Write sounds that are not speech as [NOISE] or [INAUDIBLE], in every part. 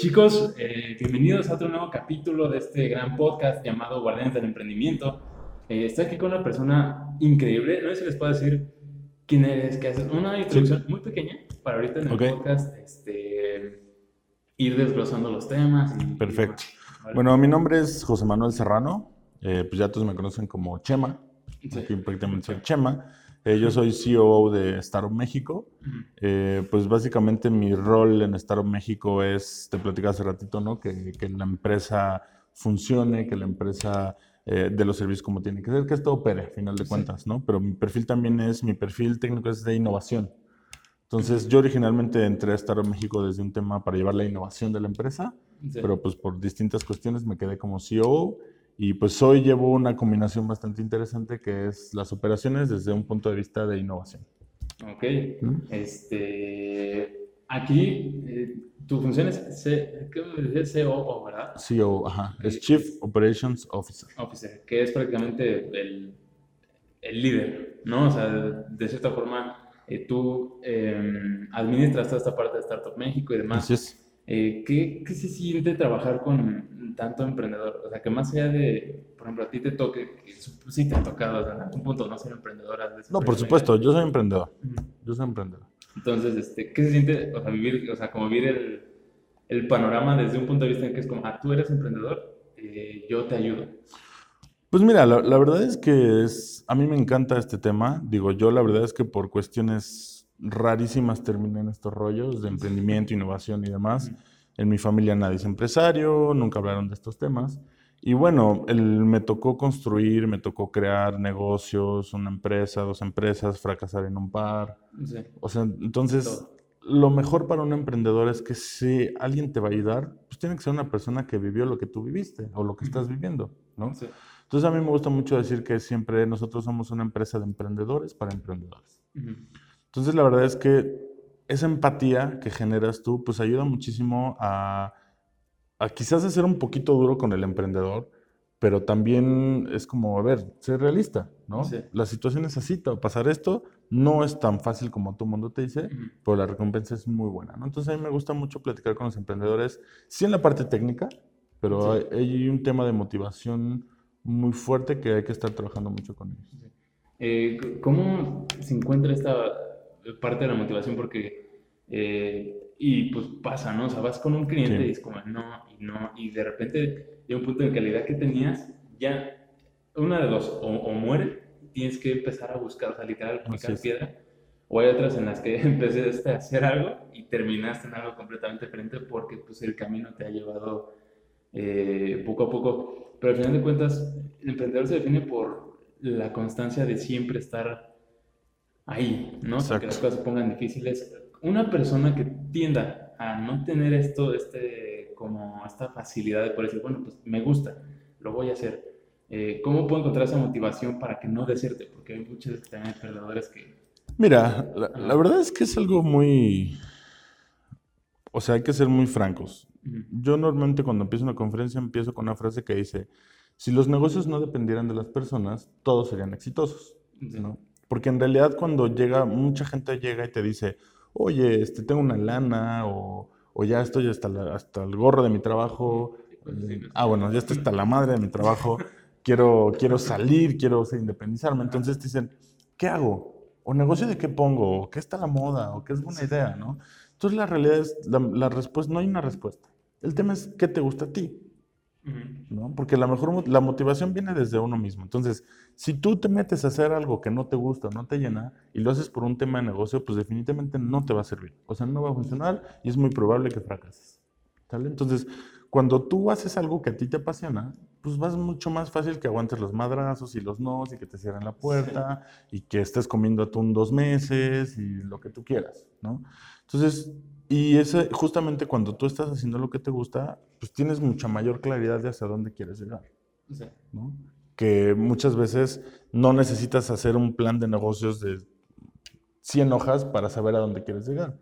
chicos, eh, bienvenidos a otro nuevo capítulo de este gran podcast llamado Guardianes del Emprendimiento. Eh, estoy aquí con una persona increíble. No sé si les puedo decir quién eres, que haces una introducción muy pequeña para ahorita en el podcast este, ir desglosando los temas. Perfecto. bueno, mi nombre es José Manuel Serrano. Eh, pues ya todos me conocen como Chema. Aquí prácticamente soy Chema. Eh, yo soy CEO de Startup México. Eh, pues básicamente mi rol en Startup México es, te platicé hace ratito, ¿no? Que, que la empresa funcione, que la empresa eh, de los servicios como tiene que ser, que esto opere, a final de cuentas, ¿no? Pero mi perfil también es, mi perfil técnico es de innovación. Entonces, yo originalmente entré a Startup México desde un tema para llevar la innovación de la empresa, pero pues por distintas cuestiones me quedé como CEO y pues hoy llevo una combinación bastante interesante que es las operaciones desde un punto de vista de innovación. Ok. Este, aquí eh, tu función es C, ¿qué COO, ¿verdad? CEO, ajá. Es Chief Operations Officer. Officer, que es prácticamente el, el líder, ¿no? O sea, de, cierta forma, eh, tú em, administras toda esta parte de Startup México y demás. Así es. Eh, ¿qué, ¿qué, se siente trabajar con tanto emprendedor? O sea, que más allá de, por ejemplo, a ti te toque, que sí te ha tocado en algún punto no ser emprendedora. No, por supuesto, yo soy emprendedor. Yo soy emprendedor. Entonces, este, ¿qué se siente, o sea, vivir, o sea, como vivir el, el panorama desde un punto de vista en que es como, ah, tú eres emprendedor, eh, yo te ayudo? Pues mira, la, la, verdad es que es, a mí me encanta este tema. Digo, yo la verdad es que por cuestiones rarísimas terminan estos rollos de emprendimiento, innovación y demás. En mi familia nadie es empresario, nunca hablaron de estos temas. Y bueno, el, me tocó construir, me tocó crear negocios, una empresa, dos empresas, fracasar en un par. O sea, entonces, lo mejor para un emprendedor es que si alguien te va a ayudar, pues tiene que ser una persona que vivió lo que tú viviste o lo que estás viviendo, ¿no? Entonces, a mí me gusta mucho decir que siempre nosotros somos una empresa de emprendedores para emprendedores. Entonces, la verdad es que esa empatía que generas tú, pues ayuda muchísimo a, quizás a ser un poquito duro con el emprendedor, pero también es como, a ver, ser realista, ¿no? La situación es así, pasar esto no es tan fácil como todo mundo te dice, pero la recompensa es muy buena, ¿no? Entonces a mí me gusta mucho platicar con los emprendedores, sí en la parte técnica, pero hay, hay, un tema de motivación muy fuerte que hay que estar trabajando mucho con ellos. Eh, ¿Cómo se encuentra esta parte de la motivación porque, eh, y pues pasa, ¿no? O sea, vas con un cliente y es como, no, y no, y de repente llega un punto de calidad que tenías, ya, una de dos, o, muere, tienes que empezar a buscar, o sea, literal, picar piedra, o hay otras en las que [LAUGHS] empezaste a hacer algo y terminaste en algo completamente diferente porque pues el camino te ha llevado eh, poco a poco. Pero al final de cuentas, el emprendedor se define por la constancia de siempre estar ahí, ¿no? que las cosas se pongan difíciles. Una persona que tienda a no tener esto, este, como esta facilidad de poder decir, bueno, pues me gusta, lo voy a hacer. Eh, ¿Cómo puedo encontrar esa motivación para que no deserte? Porque hay muchos también perdedores que... Mira, la, verdad es que es algo muy... O sea, hay que ser muy francos. Yo normalmente cuando empiezo una conferencia empiezo con una frase que dice, si los negocios no dependieran de las personas, todos serían exitosos. ¿no? Porque en realidad cuando llega, mucha gente llega y te dice, oye, este, tengo una lana o, o ya estoy hasta, hasta el gorro de mi trabajo. Eh, ah, bueno, ya estoy hasta la madre de mi trabajo. Quiero, quiero salir, quiero independizarme. Entonces te dicen, ¿qué hago? ¿O negocio de qué pongo? ¿O qué está la moda? ¿O qué es buena idea? ¿no? Entonces la realidad es, la respuesta, no hay una respuesta. El tema es qué te gusta a ti. ¿No? Porque la mejor la motivación viene desde uno mismo. Entonces, si tú te metes a hacer algo que no te gusta, no te llena, y lo haces por un tema de negocio, pues definitivamente no te va a servir. O sea, no va a funcionar y es muy probable que fracases. Entonces, cuando tú haces algo que a ti te apasiona, pues vas mucho más fácil que aguantes los madrazos y los nos y que te cierren la puerta y que estés comiendo atún dos meses y lo que tú quieras, ¿no? Entonces, y ese, justamente cuando tú estás haciendo lo que te gusta, pues tienes mucha mayor claridad de hacia dónde quieres llegar. ¿no? Que muchas veces no necesitas hacer un plan de negocios de 100 hojas para saber a dónde quieres llegar.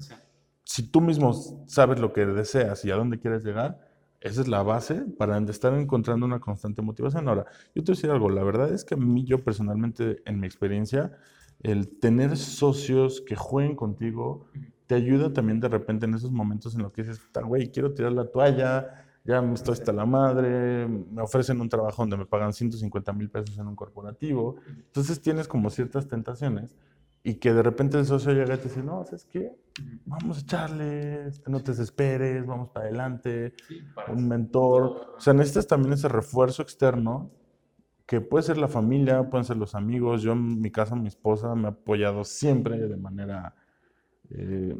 Si tú mismo sabes lo que deseas y a dónde quieres llegar, esa es la base para estar encontrando una constante motivación. Ahora, yo te voy a decir algo, la verdad es que a mí, yo personalmente, en mi experiencia, el tener socios que jueguen contigo, te ayuda también de repente en esos momentos en los que dices, güey, quiero tirar la toalla, ya me estoy hasta la madre, me ofrecen un trabajo donde me pagan 150 mil pesos en un corporativo. Entonces tienes como ciertas tentaciones y que de repente el socio llega y te dice, no, ¿sabes qué? Vamos a echarle, no te desesperes, vamos para adelante, un mentor. O sea, necesitas también ese refuerzo externo que puede ser la familia, pueden ser los amigos. Yo en mi casa, mi esposa me ha apoyado siempre de manera... Eh,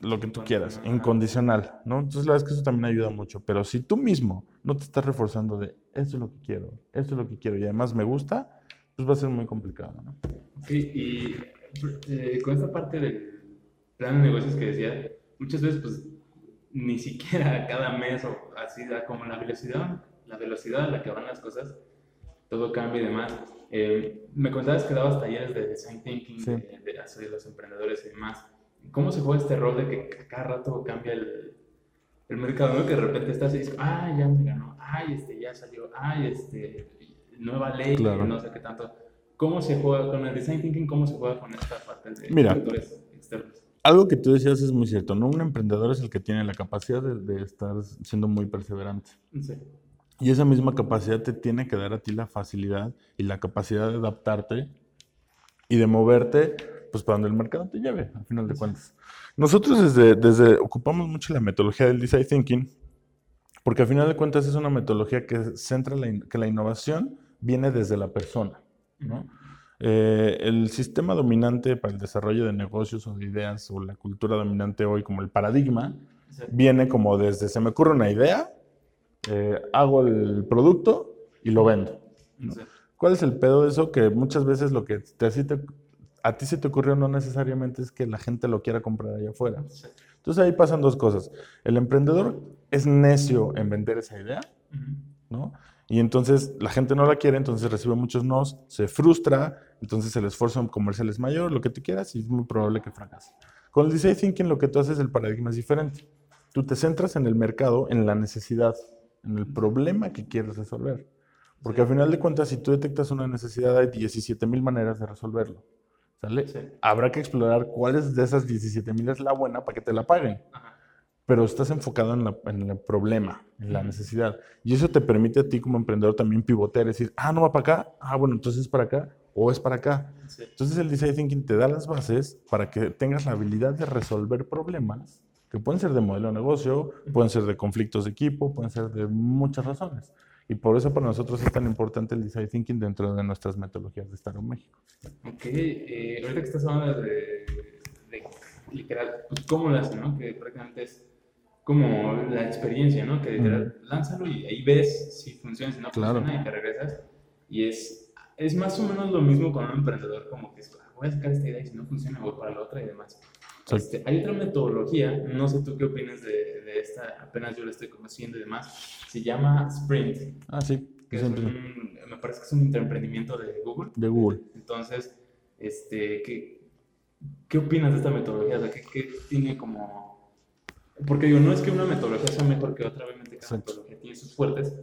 lo que tú quieras, incondicional, ¿no? Entonces la verdad es que eso también ayuda mucho, pero si tú mismo no te estás reforzando de esto es lo que quiero, esto es lo que quiero y además me gusta, pues va a ser muy complicado, ¿no? Sí, y eh, con esta parte del plan de negocios que decía, muchas veces pues ni siquiera cada mes o así, como la velocidad, la velocidad a la que van las cosas, todo cambia y demás. Eh, me contabas que dabas talleres de design thinking, de, de, los emprendedores y demás. ¿Cómo se juega este rol de que cada rato cambia el, el mercado, ¿no? Que de repente estás y dices, ah, ya me ganó, ay, este, ya salió, ay, este, nueva ley, no sé qué tanto. ¿Cómo se juega con el design thinking? ¿Cómo se juega con esta parte de Mira, externos? Algo que tú decías es muy cierto, ¿no? Un emprendedor es el que tiene la capacidad de, de estar siendo muy perseverante. Sí. Y esa misma capacidad te tiene que dar a ti la facilidad y la capacidad de adaptarte y de moverte pues para donde el mercado te lleve, al final de cuentas. Nosotros desde, desde ocupamos mucho la metodología del design thinking, porque al final de cuentas es una metodología que centra la, que la innovación viene desde la persona. ¿no? Eh, el sistema dominante para el desarrollo de negocios o de ideas o la cultura dominante hoy como el paradigma viene como desde se me ocurre una idea, eh, hago el producto y lo vendo. ¿Cuál es el pedo de eso? Que muchas veces lo que te, te, a ti se te ocurrió no necesariamente es que la gente lo quiera comprar allá afuera. Entonces ahí pasan dos cosas. El emprendedor es necio en vender esa idea, ¿no? Y entonces la gente no la quiere, entonces recibe muchos nos, se frustra, entonces el esfuerzo comercial es mayor, lo que tú quieras, y es muy probable que fracase. Con el design thinking lo que tú haces, el paradigma es diferente. Tú te centras en el mercado, en la necesidad, en el problema que quieres resolver. Porque al final de cuentas, si tú detectas una necesidad, hay 17 mil maneras de resolverlo. Habrá que explorar cuáles de esas 17 mil es la buena para que te la paguen. Pero estás enfocado en, el problema, en la necesidad. Y eso te permite a ti como emprendedor también pivotear, decir, ah, no va para acá, ah, bueno, entonces es para acá o es para acá. Entonces el design thinking te da las bases para que tengas la habilidad de resolver problemas que pueden ser de modelo de negocio, pueden ser de conflictos de equipo, pueden ser de muchas razones. Y por eso para nosotros es tan importante el design thinking dentro de nuestras metodologías de Startup México. Ok, eh, ahorita que estás hablando de, literal, pues cómo lo hacen, ¿no? Que prácticamente es como la experiencia, ¿no? Que literal, lánzalo y ahí ves si funciona, si no funciona y te regresas. Y es, es más o menos lo mismo con un emprendedor, como que ah, voy a sacar esta idea y si no funciona voy para la otra y demás. Este, hay otra metodología, no sé tú qué opinas de, de, esta, apenas yo la estoy conociendo y demás, se llama Sprint. Ah, sí. Que es un, me parece que es un emprendimiento de Google. De Google. Entonces, este, ¿qué, qué opinas de esta metodología? ¿qué, ¿qué, tiene como...? Porque digo, no es que una metodología sea mejor que otra, obviamente cada metodología tiene sus fuertes,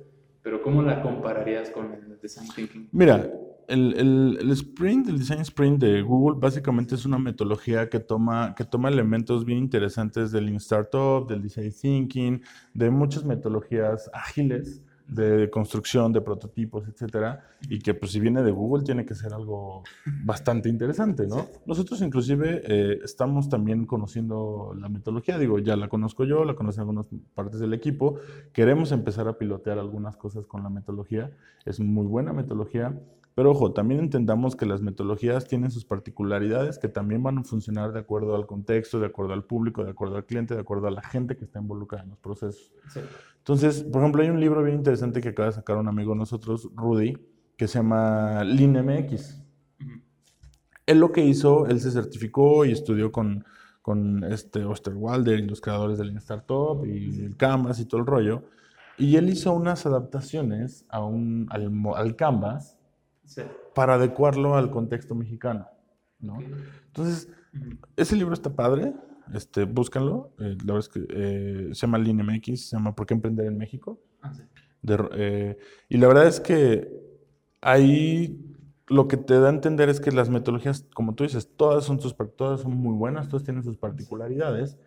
pero ¿cómo la compararías con el design thinking? Mira, el, el, sprint, el design sprint de Google, básicamente es una metodología que toma, que toma elementos bien interesantes del Lean Startup, del design thinking, de muchas metodologías ágiles de construcción de prototipos, etcétera, y que pues si viene de Google tiene que ser algo bastante interesante, ¿no? Nosotros inclusive eh, estamos también conociendo la metodología, digo, ya la conozco yo, la conocen algunas partes del equipo, queremos empezar a pilotear algunas cosas con la metodología, es muy buena metodología, pero ojo, también entendamos que las metodologías tienen sus particularidades que también van a funcionar de acuerdo al contexto, de acuerdo al público, de acuerdo al cliente, de acuerdo a la gente que está involucrada en los procesos. Entonces, por ejemplo, hay un libro bien interesante que acaba de sacar un amigo de nosotros, Rudy, que se llama Lean MX. Él lo que hizo, él se certificó y estudió con, con este Osterwalder y los creadores del Startup y el Canvas y todo el rollo. Y él hizo unas adaptaciones a un, al, al Canvas para adecuarlo al contexto mexicano. ¿no? Entonces, ese libro está padre, este, búscanlo. Eh, la verdad es que eh, se llama Lean MX, se llama ¿Por qué emprender en México? Ah, eh, y la verdad es que ahí lo que te da a entender es que las metodologías, como tú dices, todas son, sus, todas son muy buenas, todas tienen sus particularidades.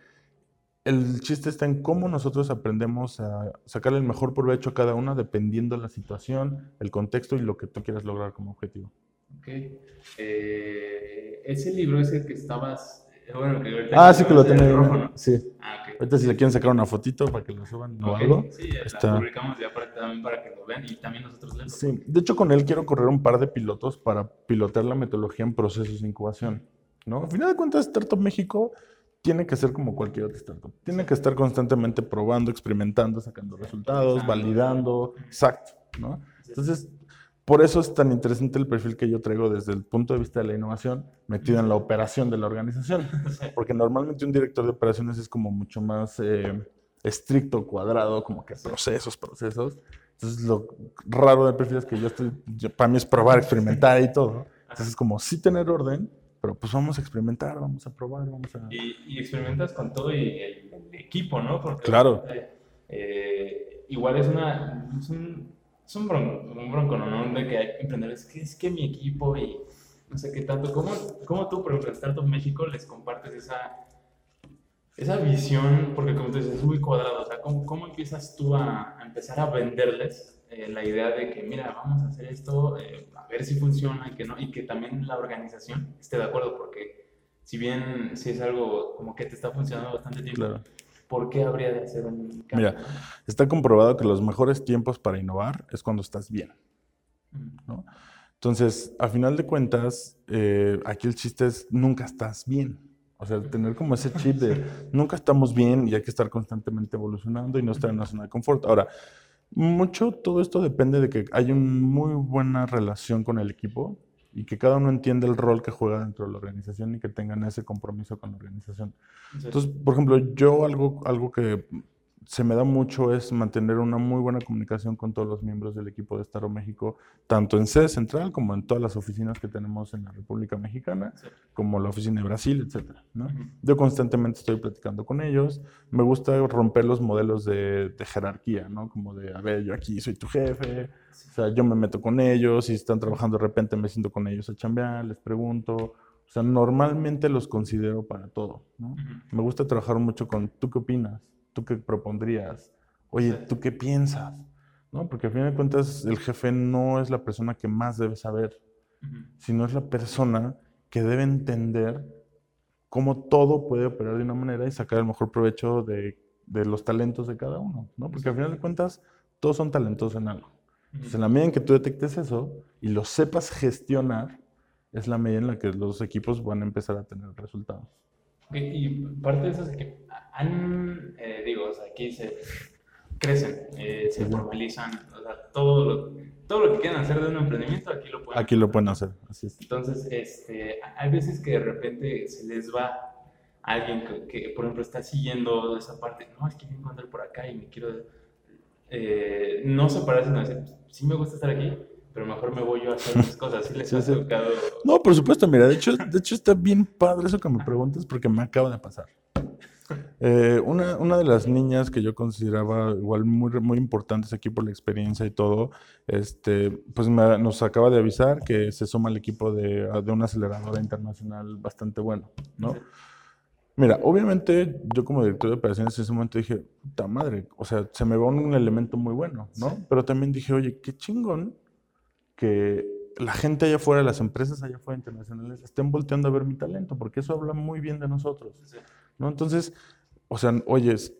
El chiste está en cómo nosotros aprendemos a sacarle el mejor provecho a cada una dependiendo de la situación, el contexto y lo que tú quieras lograr como objetivo. Ok. Eh, ese libro es el que estabas ah, sí que lo tengo. Sí. Ah, Ahorita si le quieren sacar una fotito para que lo suban o algo. Sí, la publicamos ya para, también para que lo vean y también nosotros leemos. Sí, de hecho con él quiero correr un par de pilotos para pilotear la metodología en procesos de incubación. ¿no? Al final de cuentas, Startup México tiene que ser como cualquier otro startup. Tiene que estar constantemente probando, experimentando, sacando resultados, validando. Exacto. ¿no? Entonces, por eso es tan interesante el perfil que yo traigo desde el punto de vista de la innovación, metido en la operación de la organización. Porque normalmente un director de operaciones es como mucho más eh, estricto, cuadrado, como que procesos, procesos. Entonces, lo raro del perfil es que yo estoy, para mí es probar, experimentar y todo. Entonces, es como sí tener orden, pero pues vamos a experimentar, vamos a probar, vamos a... Y, experimentas con todo y el, equipo, ¿no? Porque, claro. Eh, igual es una es un bronco, un bronco, ¿no? De que hay emprendedores, que es que mi equipo y no sé qué tanto. ¿Cómo, cómo tú, por ejemplo, en Startup México, les compartes esa, esa visión? Porque como tú dices, es muy cuadrado. O sea, ¿cómo, cómo empiezas tú a, empezar a venderles eh, la idea de que, mira, vamos a hacer esto, eh, a ver si funciona y que no, y que también la organización esté de acuerdo? Porque si bien si es algo como que te está funcionando bastante tiempo, claro. ¿por qué habría de hacer un cambio? Mira, está comprobado que los mejores tiempos para innovar es cuando estás bien. ¿no? Entonces, a final de cuentas, eh, aquí el chiste es nunca estás bien. O sea, tener como ese chip de [LAUGHS] nunca estamos bien y hay que estar constantemente evolucionando y no estar en una zona de confort. Ahora, mucho todo esto depende de que hay una muy buena relación con el equipo y que cada uno entienda el rol que juega dentro de la organización y que tengan ese compromiso con la organización. Entonces, por ejemplo, yo algo, algo que se me da mucho es mantener una muy buena comunicación con todos los miembros del equipo de Estado México, tanto en sede central como en todas las oficinas que tenemos en la República Mexicana, como la oficina de Brasil, etc. Yo constantemente estoy platicando con ellos. Me gusta romper los modelos de, de, jerarquía, ¿no? Como de, a ver, yo aquí soy tu jefe, o sea, yo me meto con ellos, si están trabajando de repente me siento con ellos a chambear, les pregunto. O sea, normalmente los considero para todo, ¿no? Me gusta trabajar mucho con, ¿tú qué opinas? ¿Tú qué propondrías? Oye, ¿tú qué piensas? ¿No? Porque al final de cuentas el jefe no es la persona que más debe saber, sino es la persona que debe entender cómo todo puede operar de una manera y sacar el mejor provecho de, los talentos de cada uno, ¿no? Porque al final de cuentas todos son talentosos en algo. Entonces, en la medida en que tú detectes eso y lo sepas gestionar, es la medida en la que los equipos van a empezar a tener resultados. Y parte de eso es que han, eh, digo, o sea, aquí se crecen, eh, se formalizan, o sea, todo lo, todo lo que quieran hacer de un emprendimiento, aquí lo pueden Aquí lo pueden hacer, así es. Entonces, este, hay veces que de repente se les va alguien que, por ejemplo, está siguiendo esa parte, no, es que me encuentro por acá y me quiero, eh, no se parece, no decir, sí me gusta estar aquí, pero mejor me voy yo a hacer mis cosas. ¿Sí les ha tocado? No, por supuesto, mira, de hecho, de hecho está bien padre eso que me preguntas porque me acaba de pasar. Eh, una, una, de las niñas que yo consideraba igual muy, muy importantes aquí por la experiencia y todo, este, pues nos acaba de avisar que se suma al equipo de, de una aceleradora internacional bastante bueno, ¿no? Mira, obviamente yo como director de operaciones en ese momento dije, puta madre, o sea, se me va un elemento muy bueno, ¿no? Pero también dije, oye, qué chingón que la gente allá afuera, las empresas allá afuera internacionales, estén volteando a ver mi talento, porque eso habla muy bien de nosotros. ¿no? Entonces, o sea, oyes,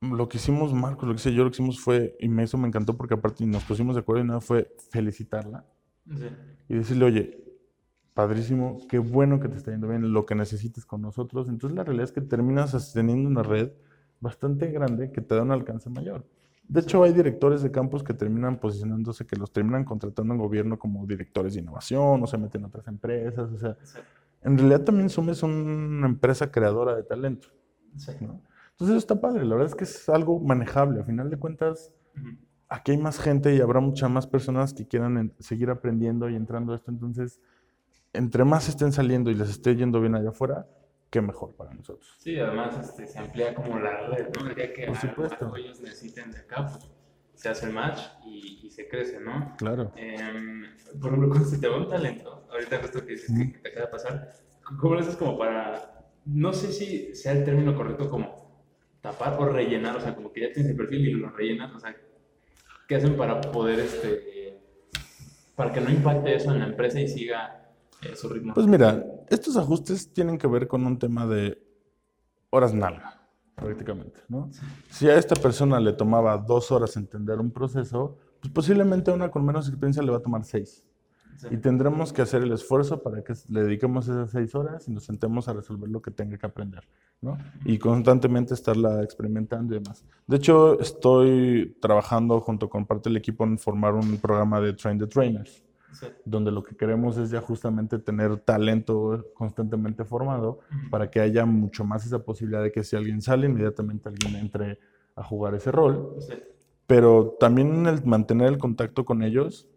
lo que hicimos, Marcos, lo que hice yo, lo que hicimos fue, y eso me encantó porque aparte nos pusimos de acuerdo y nada, fue felicitarla y decirle, oye, padrísimo, qué bueno que te está yendo bien, lo que necesites con nosotros. Entonces, la realidad es que terminas teniendo una red bastante grande que te da un alcance mayor. De hecho, hay directores de campus que terminan posicionándose, que los terminan contratando en gobierno como directores de innovación o se meten en otras empresas. O sea, en realidad también Sume es una empresa creadora de talento. Entonces eso está padre, la verdad es que es algo manejable. A final de cuentas, aquí hay más gente y habrá muchas más personas que quieran seguir aprendiendo y entrando a esto. Entonces, entre más estén saliendo y les esté yendo bien allá afuera, qué mejor para nosotros. Sí, además este, se amplía como la red, ¿no? El día que Por supuesto. ellos necesiten de acá, pues se hace el match y, se crece, ¿no? Claro. Em, por ejemplo, cuando se te va un talento, ahorita justo que dices que te acaba de pasar, ¿cómo lo haces como para, no sé si sea el término correcto como tapar o rellenar, o sea, como que ya tienes el perfil y lo rellenas, o sea, ¿qué hacen para poder, este, para que no impacte eso en la empresa y siga eh, su ritmo? Pues mira, estos ajustes tienen que ver con un tema de horas nalga prácticamente, ¿no? Si a esta persona le tomaba dos horas entender un proceso, pues posiblemente a una con menos experiencia le va a tomar seis. Y tendremos que hacer el esfuerzo para que le dediquemos esas seis horas y nos sentemos a resolver lo que tenga que aprender, ¿no? Y constantemente estarla experimentando y demás. De hecho, estoy trabajando junto con parte del equipo en formar un programa de Train the Trainers donde lo que queremos es ya justamente tener talento constantemente formado para que haya mucho más esa posibilidad de que si alguien sale, inmediatamente alguien entre a jugar ese rol. Pero también el mantener el contacto con ellos,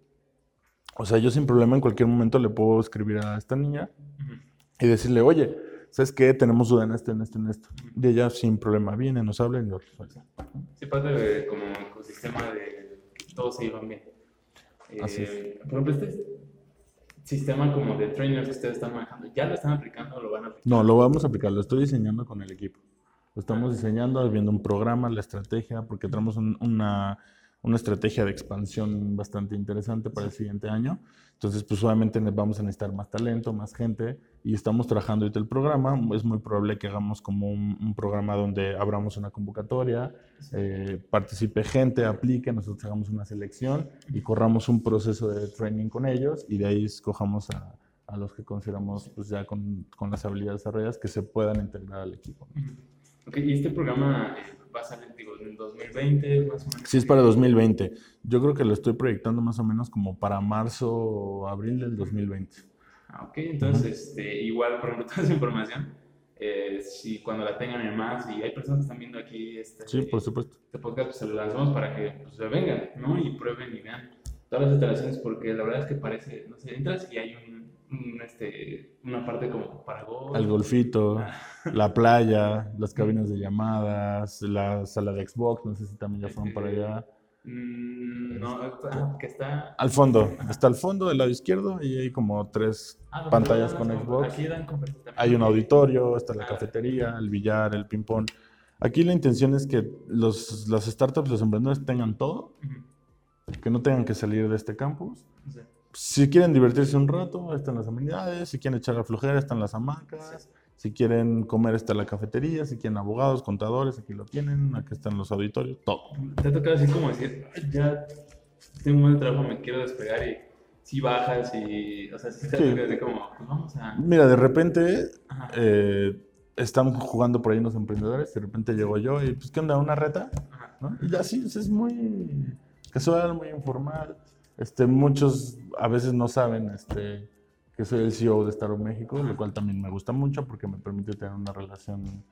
o sea, yo sin problema en cualquier momento le puedo escribir a esta niña y decirle, oye, ¿sabes qué? Tenemos duda en esto, en esto, en esto. Y ella sin problema viene, nos habla y nos resuelve. Sí, parte de como ecosistema de que todos se iban bien. Así eh, Por ejemplo, este sistema como de trainers que ustedes están manejando, ¿ya lo están aplicando o lo van a aplicar? No, lo vamos a aplicar, lo estoy diseñando con el equipo. Lo estamos diseñando, viendo un programa, la estrategia, porque tenemos una, una estrategia de expansión bastante interesante para el siguiente año. Entonces, pues obviamente vamos a necesitar más talento, más gente y estamos trabajando ahorita el programa. Es muy probable que hagamos como un, programa donde abramos una convocatoria, eh, participe gente, aplique, nosotros hagamos una selección y corramos un proceso de training con ellos y de ahí escojamos a, a los que consideramos pues ya con, con, las habilidades desarrolladas que se puedan integrar al equipo. Ok, y este programa va a salir, digo, en 2020, más o menos. Sí, es para 2020. Yo creo que lo estoy proyectando más o menos como para marzo o abril del 2020. Ah, ok, entonces, este, igual, por ejemplo, [LAUGHS] toda esa información, eh, si cuando la tengan en más, y hay personas que están viendo aquí este, sí, por supuesto. este podcast, pues se lo lanzamos para que pues, se vengan, ¿no? Y prueben y vean todas las instalaciones, porque la verdad es que parece, no sé, entras y hay un este, una parte como para golf. El golfito, la playa, las [LAUGHS] cabinas de llamadas, la sala de Xbox, no sé si también ya fueron para allá. Mm, no, ah, que está... Al fondo, está al fondo del lado izquierdo y hay como tres ah, pantallas con Xbox. Aquí dan hay un auditorio, está la ah. cafetería, el billar, el ping-pong. Aquí la intención es que los, las startups, los emprendedores tengan todo, que no tengan que salir de este campus. Sí si quieren divertirse un rato, están las amenidades. Si quieren echar la flojera, están las hamacas. Si quieren comer, está la cafetería. Si quieren abogados, contadores, aquí lo tienen. Aquí están los auditorios, todo. Te ha tocado así como decir, ya tengo un buen trabajo, me quiero despegar y si bajas y, o sea, si te sí. así como, pues vamos a... Mira, de repente eh, están jugando por ahí unos emprendedores, de repente llego yo y, pues, ¿qué onda? ¿Una reta? ¿No? Y ya sí, es muy casual, muy informal. Este, muchos a veces no saben este, que soy el CEO de Startup México, lo cual también me gusta mucho porque me permite tener una relación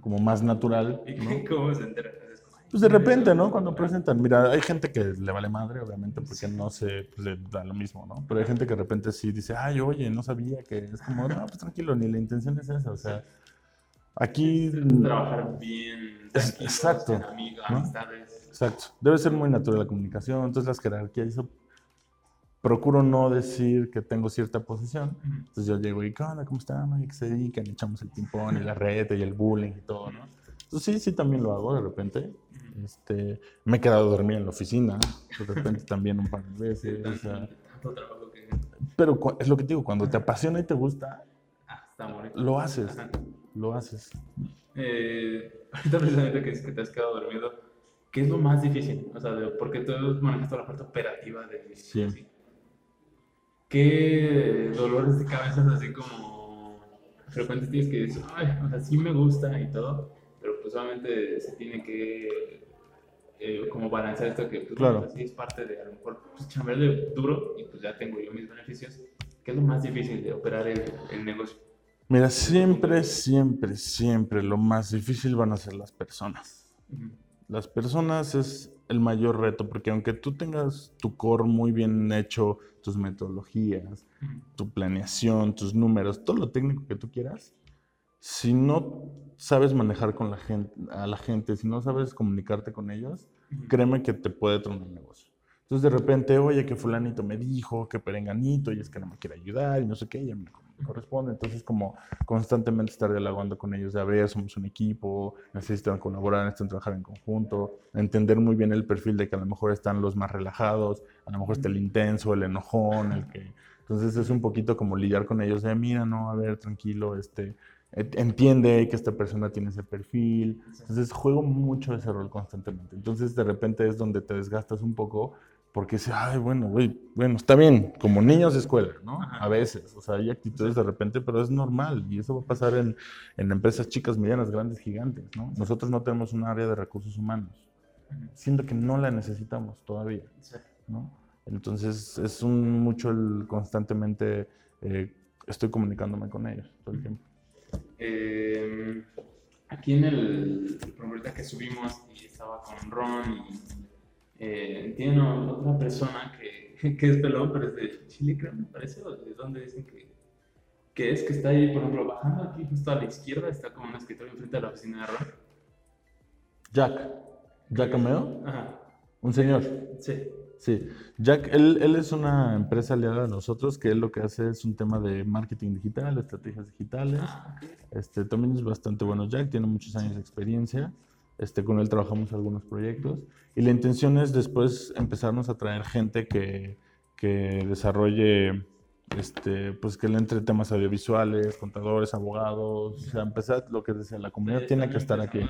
como más natural. [LAUGHS] ¿no? ¿Cómo se entera? Pues de repente, ¿no? Cuando presentan, mira, hay gente que le vale madre, obviamente, porque no se pues, le da lo mismo, ¿no? Pero hay gente que de repente sí dice, ay, oye, no sabía que es como, no, pues tranquilo, ni la intención es esa, o sea, aquí... Trabajar bien, exacto, amigos, amistades. Exacto, debe ser muy natural la comunicación, entonces las jerarquías, eso procuro no decir que tengo cierta posición. Entonces yo llego y, ¿qué onda? ¿Cómo están? ¿Y qué se dedican? Echamos el ping-pong y la red y el bullying y todo, ¿no? Entonces sí, sí, también lo hago de repente. Este, me he quedado dormido en la oficina, de repente también un par de veces. O sea, pero es lo que te digo, cuando te apasiona y te gusta, ah, lo haces, lo haces. Eh, ahorita precisamente que, que te has quedado dormido, ¿qué es lo más difícil? O sea, porque tú manejas toda la parte operativa de... Sí qué dolores de cabeza así como frecuentes tienes que decir, ay, o sea, sí me gusta y todo, pero pues solamente se tiene que eh, como balancear esto que pues, claro. así es parte de a lo mejor pues, chambearle duro y pues ya tengo yo mis beneficios. ¿Qué es lo más difícil de operar el, el negocio? Mira, siempre, siempre, siempre lo más difícil van a ser las personas. Las personas es el mayor reto, porque aunque tú tengas tu core muy bien hecho, tus metodologías, tu planeación, tus números, todo lo técnico que tú quieras, si no sabes manejar con la gente, a la gente, si no sabes comunicarte con ellos, créeme que te puede tronar un negocio. Entonces de repente, oye, que fulanito me dijo, que perenganito, y es que no me quiere ayudar, y no sé qué, ya me corresponde. Entonces como constantemente estar dialogando con ellos de, a ver, somos un equipo, necesitan colaborar, necesitan trabajar en conjunto, entender muy bien el perfil de que a lo mejor están los más relajados, a lo mejor está el intenso, el enojón, el que... Entonces es un poquito como lidiar con ellos de, mira, no, a ver, tranquilo, este, entiende que esta persona tiene ese perfil. Entonces juego mucho ese rol constantemente. Entonces de repente es donde te desgastas un poco porque dice, ay, bueno, güey, bueno, está bien, como niños de escuela, ¿no? A veces, o sea, hay actitudes de repente, pero es normal y eso va a pasar en, en empresas chicas, medianas, grandes, gigantes, ¿no? Nosotros no tenemos un área de recursos humanos, siendo que no la necesitamos todavía, ¿no? Entonces es un mucho el constantemente eh, estoy comunicándome con ellos todo el tiempo. Eh, aquí en el, el que subimos y estaba con Ron y eh, tiene otra persona que, [LAUGHS] que, es pelón, pero es de Chile, creo, me parece, o de donde dicen que, que es, que está ahí, por ejemplo, bajando aquí justo a la izquierda, está como un escritorio enfrente de la oficina de Ron. Jack. Jack Ameo. Ajá. Un señor. Sí. Sí, Jack, él, él, es una empresa aliada de nosotros que él lo que hace es un tema de marketing digital, estrategias digitales. Ah, este, también es bastante bueno Jack, tiene muchos años de experiencia. Este, con él trabajamos algunos proyectos y la intención es después empezarnos a traer gente que, que desarrolle, este, pues que le entre temas audiovisuales, contadores, abogados, o sea, empezar lo que decía, la comunidad tiene que estar aquí.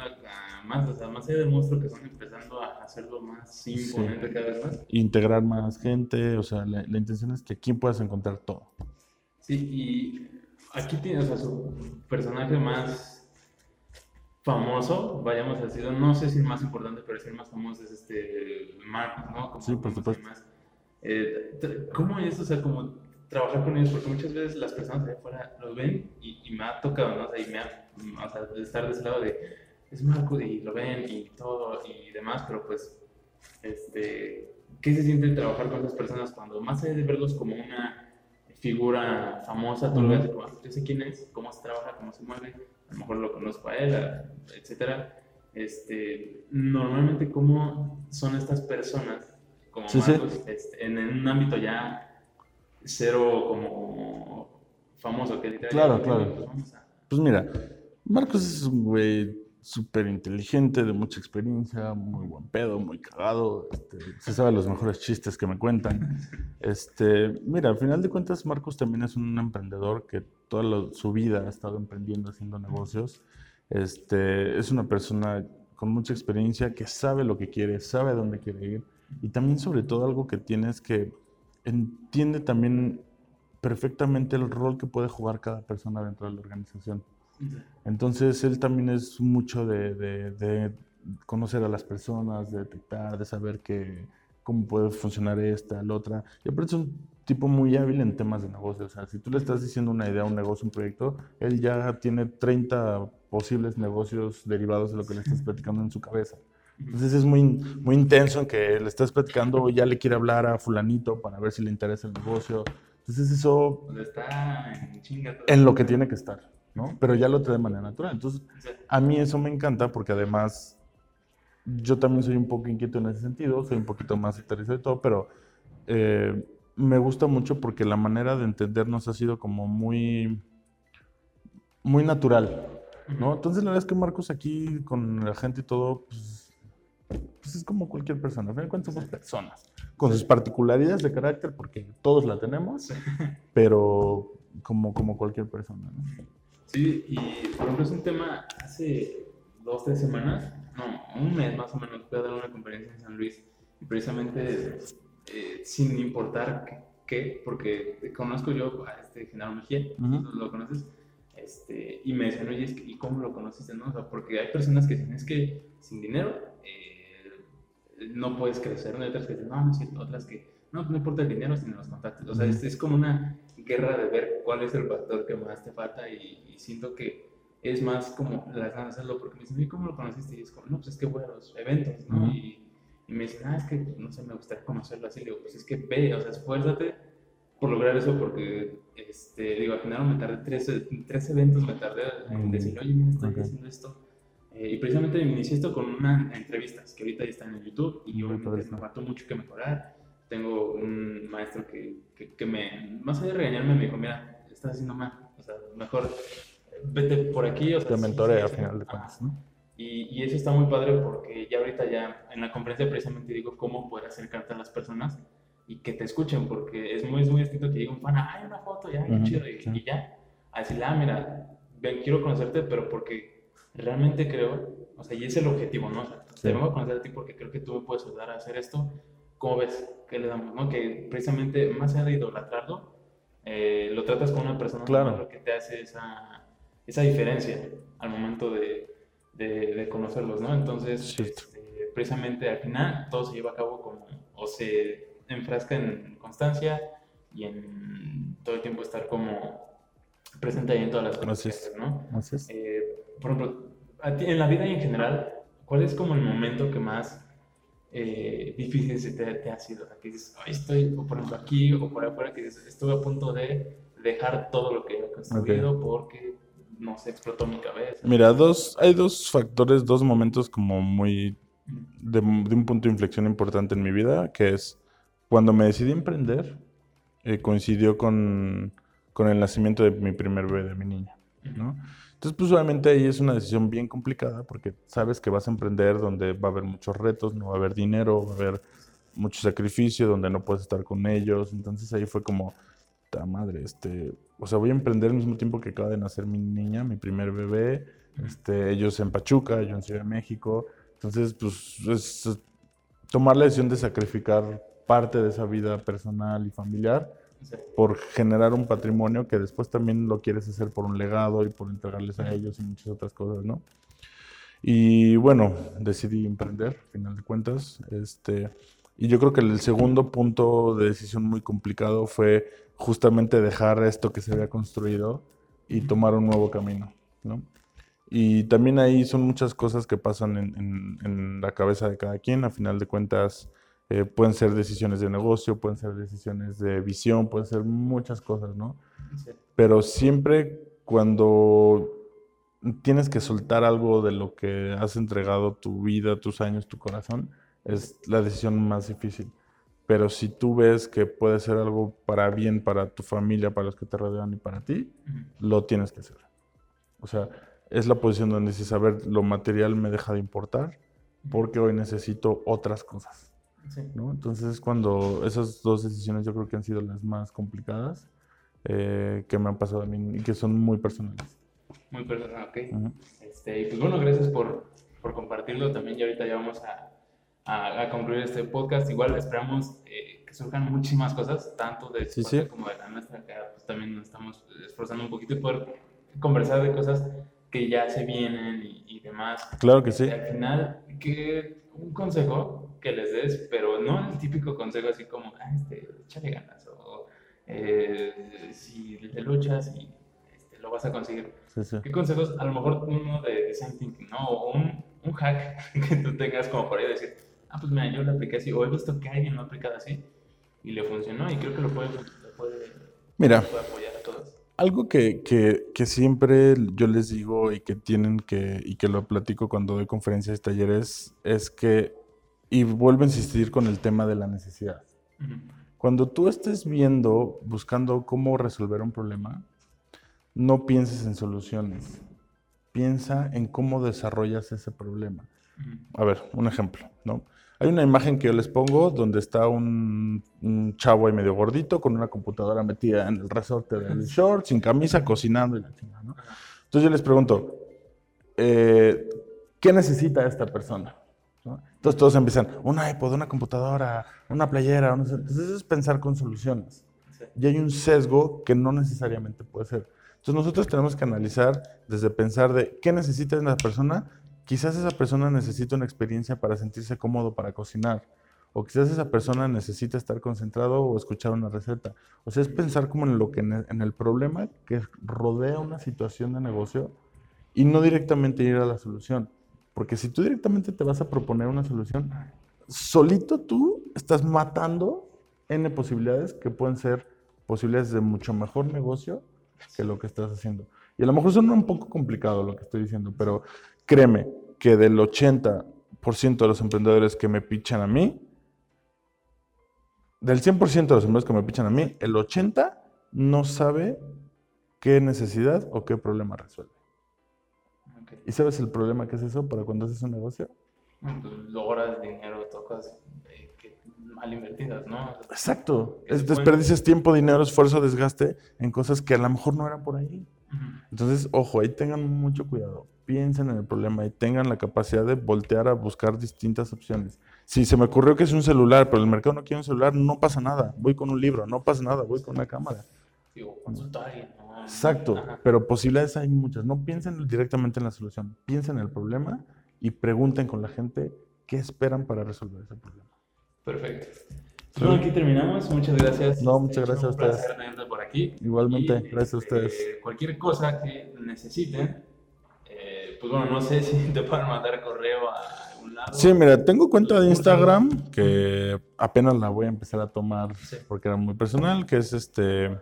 más, o sea, más allá del monstruo que están empezando a hacerlo más imponente cada vez más. Integrar más gente, o sea, la, la, intención es que aquí puedas encontrar todo. Sí, y aquí tienes a su personaje más famoso, vayamos a decirlo, no sé si el más importante, pero es el más famoso es este Marcos, ¿no? sí, por supuesto. Eh, ¿Cómo es, o sea, como trabajar con ellos? Porque muchas veces las personas de afuera los ven y, y me ha tocado, ¿no? O sea, y me ha, o sea, estar de ese lado de, es Marco y lo ven y todo y demás, pero pues, este, ¿qué se siente trabajar con esas personas cuando más allá de verlos como una figura famosa, tú lo ves como, yo sé quién es, cómo se trabaja, cómo se mueve, a lo mejor lo conozco a él, etcétera. Este, normalmente, ¿cómo son estas personas como Marcos, este, en, un ámbito ya cero como famoso? Que claro, claro. Pues, pues mira, Marcos es un güey súper inteligente, de mucha experiencia, muy buen pedo, muy cagado, este, se sabe los mejores chistes que me cuentan. Este, mira, al final de cuentas Marcos también es un emprendedor que toda su vida ha estado emprendiendo, haciendo negocios. Este, es una persona con mucha experiencia que sabe lo que quiere, sabe dónde quiere ir y también sobre todo algo que tiene es que entiende también perfectamente el rol que puede jugar cada persona dentro de la organización. Entonces él también es mucho de, conocer a las personas, de detectar, de saber que, cómo puede funcionar esta, la otra. Y aparte es un tipo muy hábil en temas de negocio. O sea, si tú le estás diciendo una idea, un negocio, un proyecto, él ya tiene 30 posibles negocios derivados de lo que le estás platicando en su cabeza. Entonces es muy, muy intenso en que le estás platicando, ya le quiere hablar a fulanito para ver si le interesa el negocio. Entonces eso... Está en, en lo que tiene que estar. ¿No? Pero ya lo trae de manera natural. Entonces, a mí eso me encanta porque además yo también soy un poco inquieto en ese sentido, soy un poquito más sectarizado y todo, pero eh, me gusta mucho porque la manera de entendernos ha sido como muy, muy natural, ¿no? Entonces, la verdad es que Marcos aquí con la gente y todo, pues, pues es como cualquier persona. Al final cuentas somos personas, con sus particularidades de carácter, porque todos la tenemos, [LAUGHS] pero como, como cualquier persona, ¿no? Sí, y por ejemplo es un tema, hace dos, tres semanas, no, un mes más o menos, fui a dar una conferencia en San Luis y precisamente eh, sin importar qué, porque conozco yo a este Genaro Mejía, ¿lo conoces? Este, y me decían, oye, ¿y cómo lo conociste? No? O sea, porque hay personas que dicen, es que sin dinero eh, no puedes crecer, hay otras que dicen, no, no es otras que, no, no importa el dinero, sino los contactos. O sea, es, es como una guerra de ver cuál es el factor que más te falta y, siento que es más como las ganas de hacerlo porque me dicen, ¿y cómo lo conociste? Y es como, no, pues es que voy a los eventos, ¿no? y, me dicen, ah, es que no sé, me gustaría conocerlo así. Le digo, pues es que ve, o sea, esfuérzate por lograr eso porque, este, digo, al final me tardé tres, tres eventos, me tardé en decir, oye, mira, estoy haciendo esto. Eh, y precisamente me inicié esto con unas entrevistas que ahorita ya están en YouTube y obviamente me faltó mucho que mejorar. Tengo un maestro que, que, me, más allá de regañarme, me dijo, mira, estás haciendo mal, o sea, mejor vete por aquí. O sea, Te mentoré al final de cuentas, ¿no? Y, y, eso está muy padre porque ya ahorita ya en la conferencia precisamente digo cómo poder acercarte a las personas y que te escuchen, porque es muy, es muy distinto que diga un fan, ay, una foto, ya, qué chido, y, ya, a decirle, ah, mira, ven, quiero conocerte, pero porque realmente creo, o sea, y es el objetivo, ¿no? O sea, te vengo a conocer a ti porque creo que tú me puedes ayudar a hacer esto. ¿Cómo ves? ¿Qué le damos? ¿no? Que precisamente, más allá de idolatrarlo, eh, lo tratas con una persona claro. que te hace esa, esa diferencia al momento de, de, conocerlos, ¿no? Entonces, este, precisamente al final todo se lleva a cabo como, o se enfrasca en constancia y en todo el tiempo estar como presente ahí en todas las cosas, ¿no? Así es. Eh, por ejemplo, en la vida y en general, ¿cuál es como el momento que más eh, difícil se te, ha sido? que dices, estoy, por ejemplo, aquí o por afuera, que dices, estuve a punto de dejar todo lo que he construido porque no se explotó mi cabeza. Mira, dos, hay dos factores, dos momentos como muy de, de, un punto de inflexión importante en mi vida, que es cuando me decidí emprender, eh, coincidió con, el nacimiento de mi primer bebé, de mi niña, ¿no? Entonces, pues obviamente ahí es una decisión bien complicada porque sabes que vas a emprender donde va a haber muchos retos, no va a haber dinero, va a haber mucho sacrificio, donde no puedes estar con ellos. Entonces ahí fue como, ta madre, este, o sea, voy a emprender al mismo tiempo que acaba de nacer mi niña, mi primer bebé, este, ellos en Pachuca, yo en Ciudad de México. Entonces, pues es tomar la decisión de sacrificar parte de esa vida personal y familiar por generar un patrimonio que después también lo quieres hacer por un legado y por entregarles a ellos y muchas otras cosas, ¿no? Y bueno, decidí emprender, al final de cuentas. Este, y yo creo que el segundo punto de decisión muy complicado fue justamente dejar esto que se había construido y tomar un nuevo camino, ¿no? Y también ahí son muchas cosas que pasan en, en la cabeza de cada quien. A final de cuentas, eh, pueden ser decisiones de negocio, pueden ser decisiones de visión, pueden ser muchas cosas, ¿no? Pero siempre cuando tienes que soltar algo de lo que has entregado tu vida, tus años, tu corazón, es la decisión más difícil. Pero si tú ves que puede ser algo para bien, para tu familia, para los que te rodean y para ti, lo tienes que hacer. O sea, es la posición donde dices, a ver, lo material me deja de importar porque hoy necesito otras cosas. ¿No? Entonces es cuando esas dos decisiones yo creo que han sido las más complicadas eh, que me han pasado a mí y que son muy personales. Muy personal, ok. este, y pues bueno, gracias por, por, compartirlo también y ahorita ya vamos a, a, concluir este podcast. Igual esperamos eh, que surjan muchísimas cosas, tanto de sí, sí. como de la nuestra, que pues también nos estamos esforzando un poquito y poder conversar de cosas que ya se vienen y, demás. Claro que sí. al final, que un consejo que les des, pero no el típico consejo así como, ah, este, échale ganas, o eh, si te luchas y este, lo vas a conseguir. ¿Qué consejos? A lo mejor uno de design thinking, ¿no? O un, un hack [LAUGHS] que tú tengas como por ahí decir, ah, pues mira, yo lo apliqué así, o he visto que alguien lo ha aplicado así y le funcionó y creo que lo puede, lo puede, mira, puede apoyar a todos. Algo que, que, que, siempre yo les digo y que tienen que, y que lo platico cuando doy conferencias y talleres, es que y vuelvo a insistir con el tema de la necesidad. Cuando tú estés viendo, buscando cómo resolver un problema, no pienses en soluciones. Piensa en cómo desarrollas ese problema. A ver, un ejemplo, ¿no? Hay una imagen que yo les pongo donde está un, chavo ahí medio gordito con una computadora metida en el resorte del short, sin camisa, cocinando y la chingada, ¿no? Entonces yo les pregunto, eh, ¿qué necesita esta persona? Entonces todos empiezan, un iPod, una computadora, una playera. Entonces es pensar con soluciones. Y hay un sesgo que no necesariamente puede ser. Entonces nosotros tenemos que analizar desde pensar de qué necesita una persona. Quizás esa persona necesita una experiencia para sentirse cómodo para cocinar. O quizás esa persona necesita estar concentrado o escuchar una receta. O sea, es pensar como en lo que en el problema que rodea una situación de negocio y no directamente ir a la solución. Porque si tú directamente te vas a proponer una solución, solito tú estás matando N posibilidades que pueden ser posibilidades de mucho mejor negocio que lo que estás haciendo. Y a lo mejor suena un poco complicado lo que estoy diciendo, pero créeme, que del 80% de los emprendedores que me pichan a mí, del 100% de los emprendedores que me pichan a mí, el 80% no sabe qué necesidad o qué problema resuelve. ¿Y sabes el problema que es eso para cuando haces un negocio? Logras dinero, tocas eh, mal invertidas, ¿no? Exacto. Es, desperdicias tiempo, dinero, esfuerzo, desgaste en cosas que a lo mejor no eran por ahí. Entonces, ojo, ahí tengan mucho cuidado. Piensen en el problema y tengan la capacidad de voltear a buscar distintas opciones. Si se me ocurrió que es un celular, pero el mercado no quiere un celular, no pasa nada. Voy con un libro, no pasa nada, voy con una cámara. Digo. Exacto, pero posibilidades hay muchas. No piensen directamente en la solución, piensen en el problema y pregunten con la gente qué esperan para resolver ese problema. Perfecto. Bueno, aquí terminamos. Muchas gracias. No, muchas gracias a ustedes. por aquí. Igualmente, gracias a ustedes. Eh, cualquier cosa que necesiten, eh, pues bueno, no sé [LAUGHS] si te pueden mandar correo a algún lado. Sí, mira, tengo cuenta de Instagram que apenas la voy a empezar a tomar porque era muy personal, que es este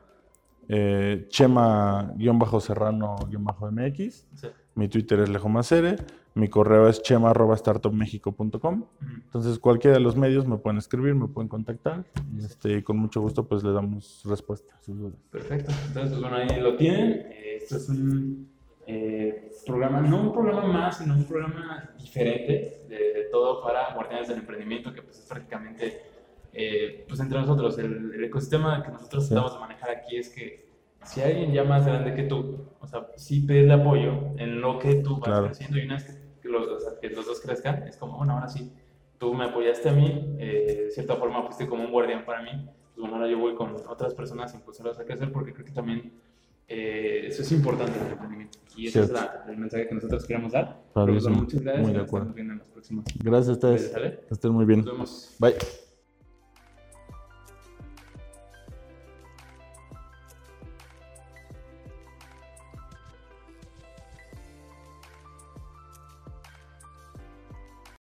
eh, Chema-Serrano-MX. Mi Twitter es Lejomacere. Mi correo es chema.startupmexico.com. Entonces, cualquiera de los medios me pueden escribir, me pueden contactar. Y este, con mucho gusto, pues le damos respuesta a sus dudas. Perfecto. Entonces, bueno, ahí lo tienen. Esto es un eh, programa, no un programa más, sino un programa diferente de, todo para guardianes del emprendimiento, que pues es prácticamente eh, pues entre nosotros, el, ecosistema que nosotros tratamos de manejar aquí es que si alguien ya más grande que tú, o sea, sí pedirle apoyo en lo que tú vas creciendo y una vez que los, que los, dos crezcan, es como, bueno, ahora sí, tú me apoyaste a mí, eh, de cierta forma fuiste como un guardián para mí, pues bueno, ahora yo voy con otras personas a impulsarlas a crecer porque creo que también eh, eso es importante en el emprendimiento. Y ese es la, el mensaje que nosotros queremos dar. Pero, muchas gracias. Muy de acuerdo. Gracias a ustedes. Estén muy bien. Nos vemos. Bye.